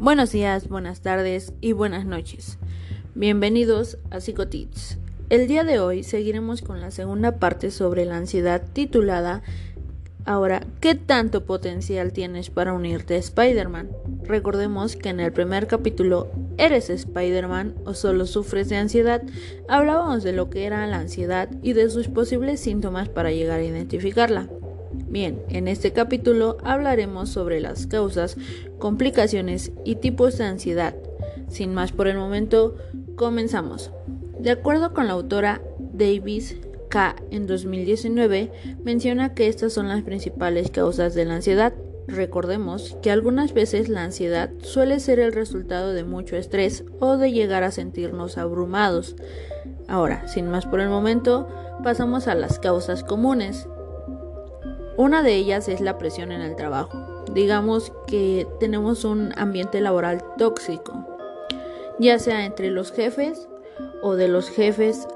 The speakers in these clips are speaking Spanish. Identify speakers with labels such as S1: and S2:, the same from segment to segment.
S1: Buenos días, buenas tardes y buenas noches. Bienvenidos a Psicotits. El día de hoy seguiremos con la segunda parte sobre la ansiedad titulada Ahora, ¿qué tanto potencial tienes para unirte a Spider-Man? Recordemos que en el primer capítulo, ¿eres Spider-Man o solo sufres de ansiedad? Hablábamos de lo que era la ansiedad y de sus posibles síntomas para llegar a identificarla. Bien, en este capítulo hablaremos sobre las causas, complicaciones y tipos de ansiedad. Sin más por el momento, comenzamos. De acuerdo con la autora Davis K en 2019 menciona que estas son las principales causas de la ansiedad. Recordemos que algunas veces la ansiedad suele ser el resultado de mucho estrés o de llegar a sentirnos abrumados. Ahora, sin más por el momento, pasamos a las causas comunes. Una de ellas es la presión en el trabajo. Digamos que tenemos un ambiente laboral tóxico, ya sea entre los jefes o de los jefes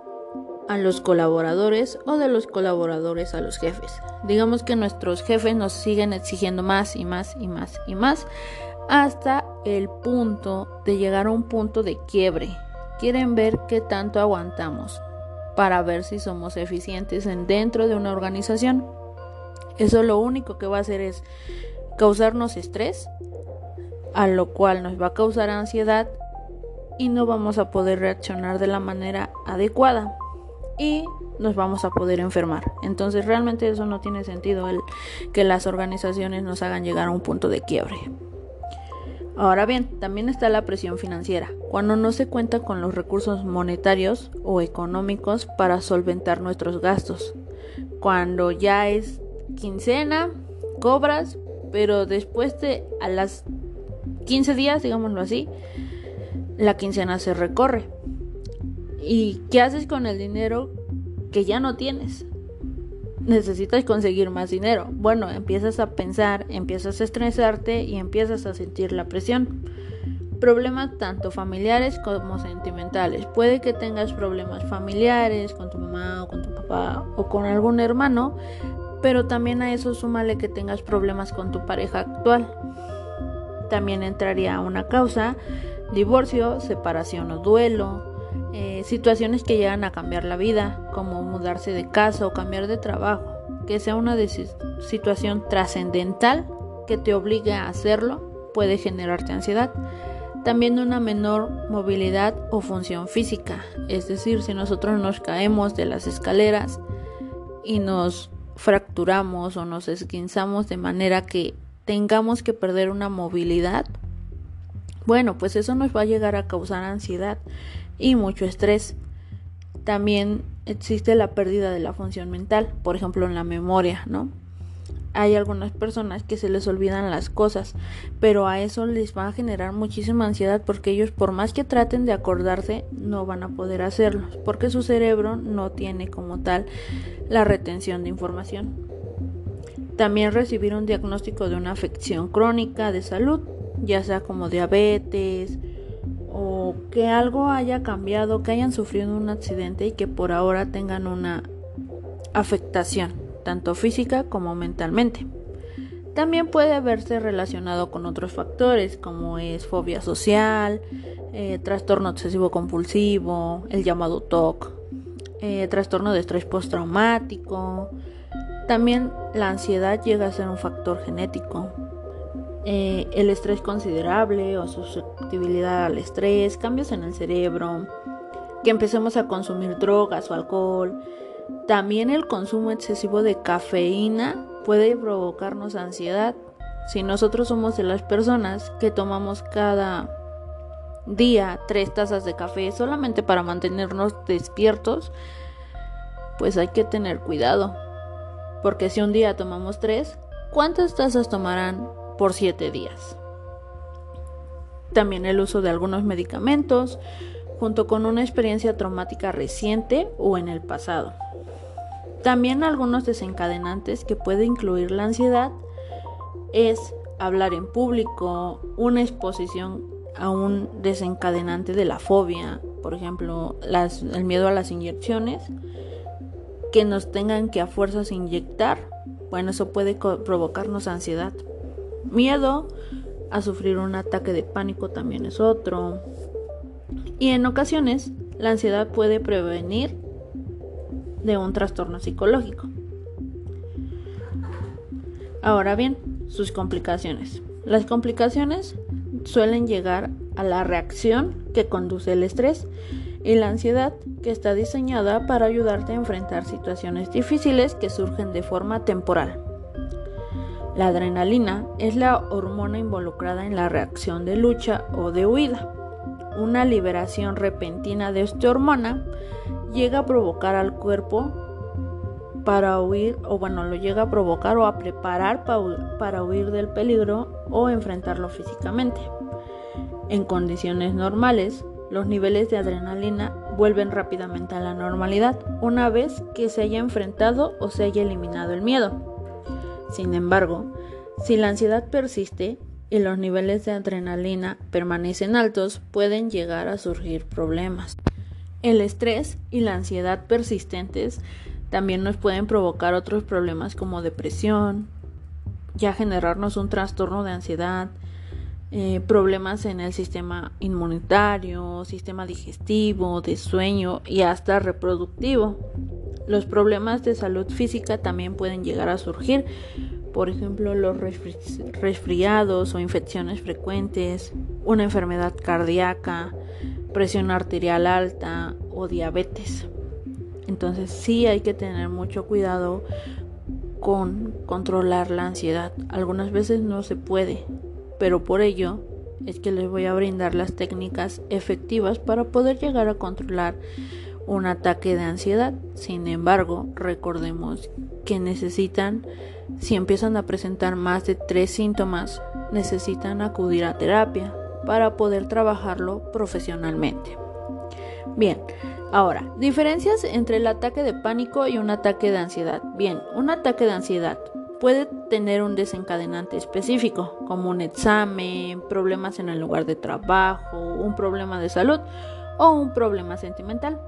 S1: a los colaboradores o de los colaboradores a los jefes. Digamos que nuestros jefes nos siguen exigiendo más y más y más y más hasta el punto de llegar a un punto de quiebre. Quieren ver qué tanto aguantamos para ver si somos eficientes en dentro de una organización. Eso lo único que va a hacer es causarnos estrés, a lo cual nos va a causar ansiedad y no vamos a poder reaccionar de la manera adecuada y nos vamos a poder enfermar. Entonces realmente eso no tiene sentido el que las organizaciones nos hagan llegar a un punto de quiebre. Ahora bien, también está la presión financiera, cuando no se cuenta con los recursos monetarios o económicos para solventar nuestros gastos. Cuando ya es quincena, cobras, pero después de a las 15 días, digámoslo así, la quincena se recorre ¿Y qué haces con el dinero que ya no tienes? Necesitas conseguir más dinero. Bueno, empiezas a pensar, empiezas a estresarte y empiezas a sentir la presión. Problemas tanto familiares como sentimentales. Puede que tengas problemas familiares con tu mamá o con tu papá o con algún hermano, pero también a eso súmale que tengas problemas con tu pareja actual. También entraría una causa, divorcio, separación o duelo, eh, situaciones que llegan a cambiar la vida, como mudarse de casa o cambiar de trabajo, que sea una situación trascendental que te obligue a hacerlo, puede generarte ansiedad. También una menor movilidad o función física, es decir, si nosotros nos caemos de las escaleras y nos fracturamos o nos esquinzamos de manera que tengamos que perder una movilidad, bueno, pues eso nos va a llegar a causar ansiedad y mucho estrés. También existe la pérdida de la función mental, por ejemplo en la memoria, ¿no? Hay algunas personas que se les olvidan las cosas, pero a eso les va a generar muchísima ansiedad porque ellos por más que traten de acordarse no van a poder hacerlo, porque su cerebro no tiene como tal la retención de información. También recibir un diagnóstico de una afección crónica de salud, ya sea como diabetes, o que algo haya cambiado, que hayan sufrido un accidente y que por ahora tengan una afectación, tanto física como mentalmente. También puede verse relacionado con otros factores como es fobia social, eh, trastorno obsesivo compulsivo, el llamado TOC, eh, trastorno de estrés postraumático. También la ansiedad llega a ser un factor genético, eh, el estrés considerable o susceptibilidad al estrés, cambios en el cerebro, que empecemos a consumir drogas o alcohol. También el consumo excesivo de cafeína puede provocarnos ansiedad. Si nosotros somos de las personas que tomamos cada día tres tazas de café solamente para mantenernos despiertos, pues hay que tener cuidado. Porque si un día tomamos tres, ¿cuántas tazas tomarán por 7 días. También el uso de algunos medicamentos junto con una experiencia traumática reciente o en el pasado. También algunos desencadenantes que puede incluir la ansiedad es hablar en público, una exposición a un desencadenante de la fobia, por ejemplo, el miedo a las inyecciones, que nos tengan que a fuerzas inyectar, bueno, eso puede provocarnos ansiedad miedo a sufrir un ataque de pánico también es otro. Y en ocasiones, la ansiedad puede prevenir de un trastorno psicológico. Ahora bien, sus complicaciones. Las complicaciones suelen llegar a la reacción que conduce el estrés y la ansiedad que está diseñada para ayudarte a enfrentar situaciones difíciles que surgen de forma temporal. La adrenalina es la hormona involucrada en la reacción de lucha o de huida. Una liberación repentina de esta hormona llega a provocar al cuerpo para huir, o bueno, lo llega a provocar o a preparar para huir del peligro o enfrentarlo físicamente. En condiciones normales, los niveles de adrenalina vuelven rápidamente a la normalidad una vez que se haya enfrentado o se haya eliminado el miedo. Sin embargo, si la ansiedad persiste y los niveles de adrenalina permanecen altos, pueden llegar a surgir problemas. El estrés y la ansiedad persistentes también nos pueden provocar otros problemas como depresión, ya generarnos un trastorno de ansiedad, eh, problemas en el sistema inmunitario, sistema digestivo, de sueño y hasta reproductivo. Los problemas de salud física también pueden llegar a surgir, por ejemplo los resfriados o infecciones frecuentes, una enfermedad cardíaca, presión arterial alta o diabetes. Entonces sí hay que tener mucho cuidado con controlar la ansiedad. Algunas veces no se puede, pero por ello es que les voy a brindar las técnicas efectivas para poder llegar a controlar un ataque de ansiedad. Sin embargo, recordemos que necesitan, si empiezan a presentar más de tres síntomas, necesitan acudir a terapia para poder trabajarlo profesionalmente. Bien, ahora, diferencias entre el ataque de pánico y un ataque de ansiedad. Bien, un ataque de ansiedad puede tener un desencadenante específico, como un examen, problemas en el lugar de trabajo, un problema de salud o un problema sentimental.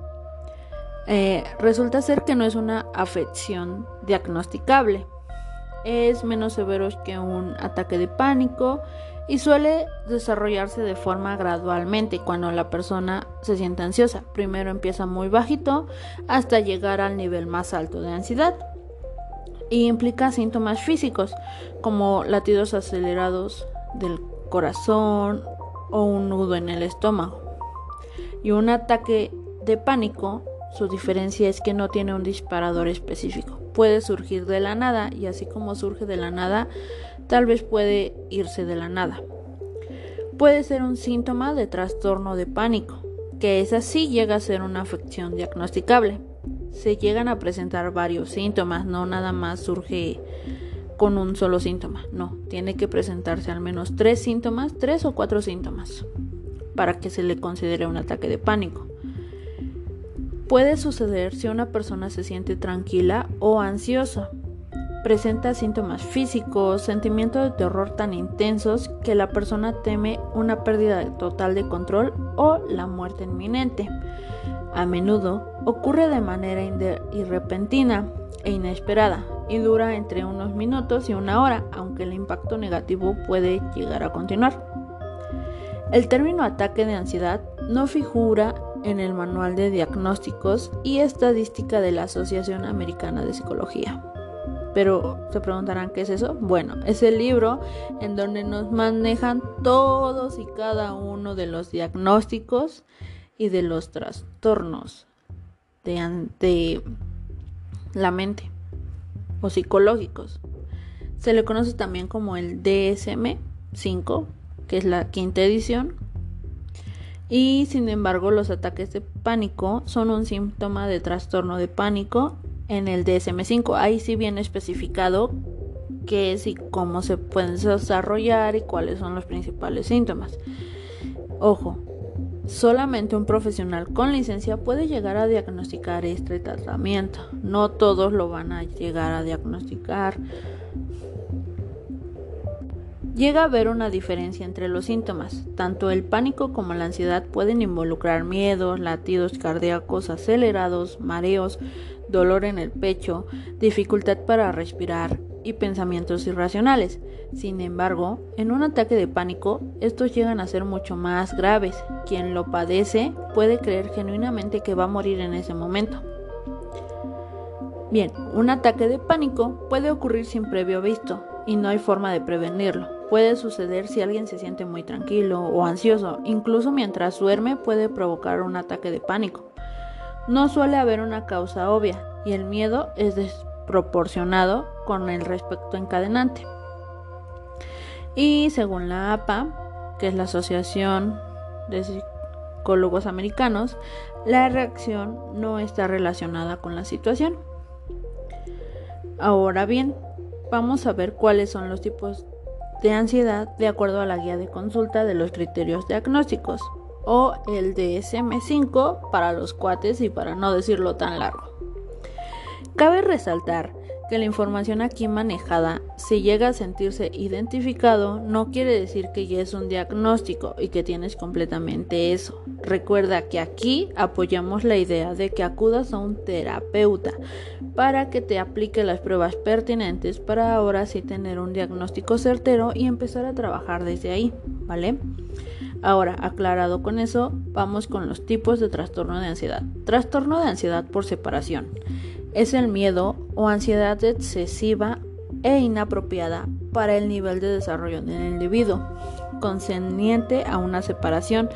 S1: Eh, resulta ser que no es una afección diagnosticable. Es menos severo que un ataque de pánico y suele desarrollarse de forma gradualmente cuando la persona se siente ansiosa. Primero empieza muy bajito hasta llegar al nivel más alto de ansiedad y implica síntomas físicos como latidos acelerados del corazón o un nudo en el estómago. Y un ataque de pánico, su diferencia es que no tiene un disparador específico. Puede surgir de la nada y así como surge de la nada, tal vez puede irse de la nada. Puede ser un síntoma de trastorno de pánico, que es así llega a ser una afección diagnosticable. Se llegan a presentar varios síntomas, no nada más surge con un solo síntoma, no, tiene que presentarse al menos tres síntomas, tres o cuatro síntomas, para que se le considere un ataque de pánico. Puede suceder si una persona se siente tranquila o ansiosa, presenta síntomas físicos, sentimientos de terror tan intensos que la persona teme una pérdida total de control o la muerte inminente. A menudo ocurre de manera irrepentina e inesperada y dura entre unos minutos y una hora, aunque el impacto negativo puede llegar a continuar. El término ataque de ansiedad no figura en el Manual de Diagnósticos y Estadística de la Asociación Americana de Psicología. Pero se preguntarán qué es eso. Bueno, es el libro en donde nos manejan todos y cada uno de los diagnósticos y de los trastornos de, de la mente o psicológicos. Se le conoce también como el DSM-5, que es la quinta edición. Y sin embargo, los ataques de pánico son un síntoma de trastorno de pánico en el DSM5. Ahí sí viene especificado qué es y cómo se pueden desarrollar y cuáles son los principales síntomas. Ojo, solamente un profesional con licencia puede llegar a diagnosticar este tratamiento. No todos lo van a llegar a diagnosticar. Llega a haber una diferencia entre los síntomas. Tanto el pánico como la ansiedad pueden involucrar miedos, latidos cardíacos acelerados, mareos, dolor en el pecho, dificultad para respirar, y pensamientos irracionales. Sin embargo, en un ataque de pánico, estos llegan a ser mucho más graves. Quien lo padece puede creer genuinamente que va a morir en ese momento. Bien, un ataque de pánico puede ocurrir sin previo visto y no hay forma de prevenirlo. Puede suceder si alguien se siente muy tranquilo o ansioso, incluso mientras duerme puede provocar un ataque de pánico. No suele haber una causa obvia y el miedo es desproporcionado con el respecto encadenante. Y según la APA, que es la Asociación de Psicólogos Americanos, la reacción no está relacionada con la situación. Ahora bien, vamos a ver cuáles son los tipos de ansiedad de acuerdo a la guía de consulta de los criterios diagnósticos o el DSM5 para los cuates y para no decirlo tan largo. Cabe resaltar que la información aquí manejada, si llega a sentirse identificado, no quiere decir que ya es un diagnóstico y que tienes completamente eso. Recuerda que aquí apoyamos la idea de que acudas a un terapeuta para que te aplique las pruebas pertinentes para ahora sí tener un diagnóstico certero y empezar a trabajar desde ahí, ¿vale? Ahora, aclarado con eso, vamos con los tipos de trastorno de ansiedad. Trastorno de ansiedad por separación es el miedo o ansiedad excesiva e inapropiada para el nivel de desarrollo del individuo, concerniente a una separación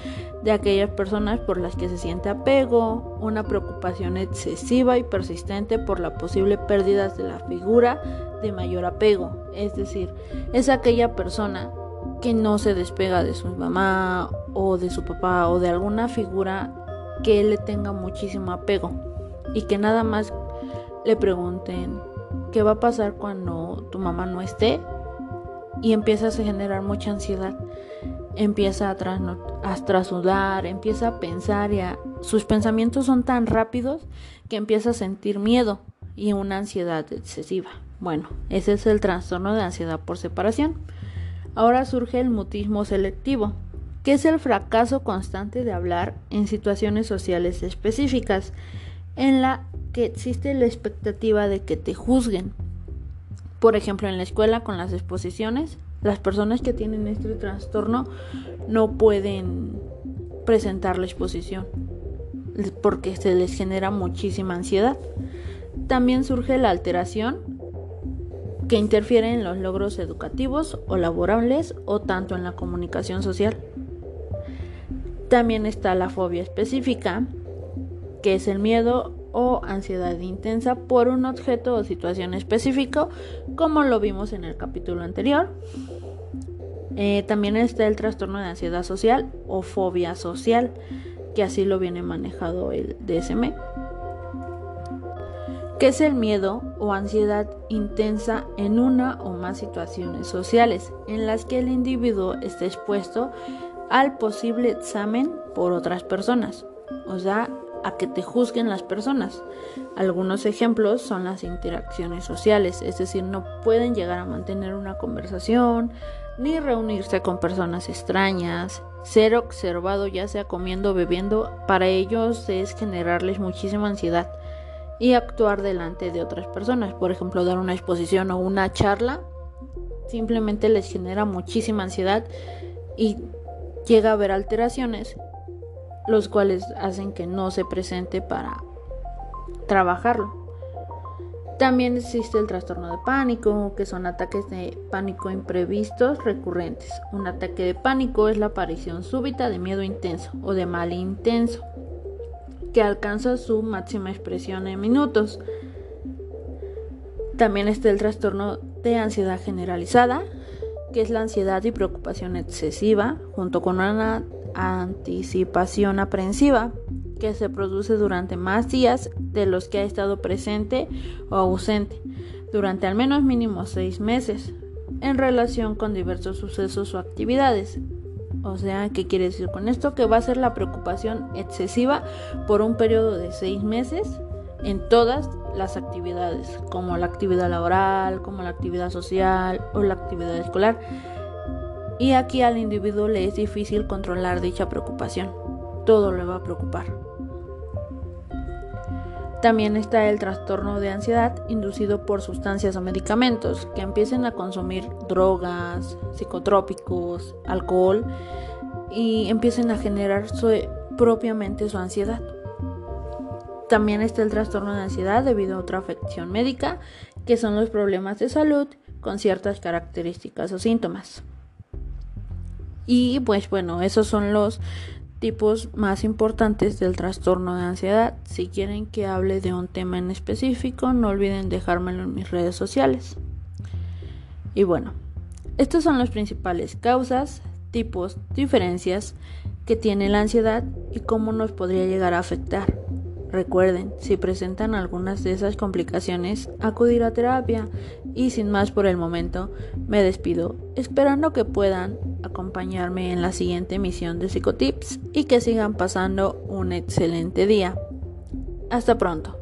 S1: de aquellas personas por las que se siente apego, una preocupación excesiva y persistente por la posible pérdida de la figura de mayor apego, es decir, es aquella persona que no se despega de su mamá o de su papá o de alguna figura que le tenga muchísimo apego y que nada más le pregunten qué va a pasar cuando tu mamá no esté y empiezas a generar mucha ansiedad. Empieza a, trasudar, empieza a pensar y sus pensamientos son tan rápidos que empieza a sentir miedo y una ansiedad excesiva. Bueno, ese es el trastorno de ansiedad por separación. Ahora surge el mutismo selectivo, que es el fracaso constante de hablar en situaciones sociales específicas, en la que existe la expectativa de que te juzguen. Por ejemplo, en la escuela con las exposiciones, las personas que tienen este trastorno no pueden presentar la exposición porque se les genera muchísima ansiedad. También surge la alteración que interfiere en los logros educativos o laborables o tanto en la comunicación social. También está la fobia específica, que es el miedo o ansiedad intensa por un objeto o situación específico, como lo vimos en el capítulo anterior. Eh, también está el trastorno de ansiedad social o fobia social, que así lo viene manejado el DSM, que es el miedo o ansiedad intensa en una o más situaciones sociales en las que el individuo está expuesto al posible examen por otras personas, o sea, a que te juzguen las personas. Algunos ejemplos son las interacciones sociales, es decir, no pueden llegar a mantener una conversación ni reunirse con personas extrañas. Ser observado ya sea comiendo o bebiendo, para ellos es generarles muchísima ansiedad y actuar delante de otras personas, por ejemplo, dar una exposición o una charla, simplemente les genera muchísima ansiedad y llega a haber alteraciones los cuales hacen que no se presente para trabajarlo. También existe el trastorno de pánico, que son ataques de pánico imprevistos recurrentes. Un ataque de pánico es la aparición súbita de miedo intenso o de mal intenso, que alcanza su máxima expresión en minutos. También está el trastorno de ansiedad generalizada, que es la ansiedad y preocupación excesiva, junto con una anticipación aprensiva que se produce durante más días de los que ha estado presente o ausente, durante al menos mínimo seis meses, en relación con diversos sucesos o actividades. O sea, ¿qué quiere decir con esto? Que va a ser la preocupación excesiva por un periodo de seis meses en todas las actividades, como la actividad laboral, como la actividad social o la actividad escolar y aquí al individuo le es difícil controlar dicha preocupación. Todo le va a preocupar. También está el trastorno de ansiedad inducido por sustancias o medicamentos que empiecen a consumir drogas, psicotrópicos, alcohol y empiecen a generar propiamente su ansiedad. También está el trastorno de ansiedad debido a otra afección médica, que son los problemas de salud con ciertas características o síntomas. Y pues bueno, esos son los tipos más importantes del trastorno de ansiedad. Si quieren que hable de un tema en específico, no olviden dejármelo en mis redes sociales. Y bueno, estas son las principales causas, tipos, diferencias que tiene la ansiedad y cómo nos podría llegar a afectar. Recuerden, si presentan algunas de esas complicaciones, acudir a terapia y sin más por el momento, me despido, esperando que puedan acompañarme en la siguiente emisión de Psicotips y que sigan pasando un excelente día. Hasta pronto.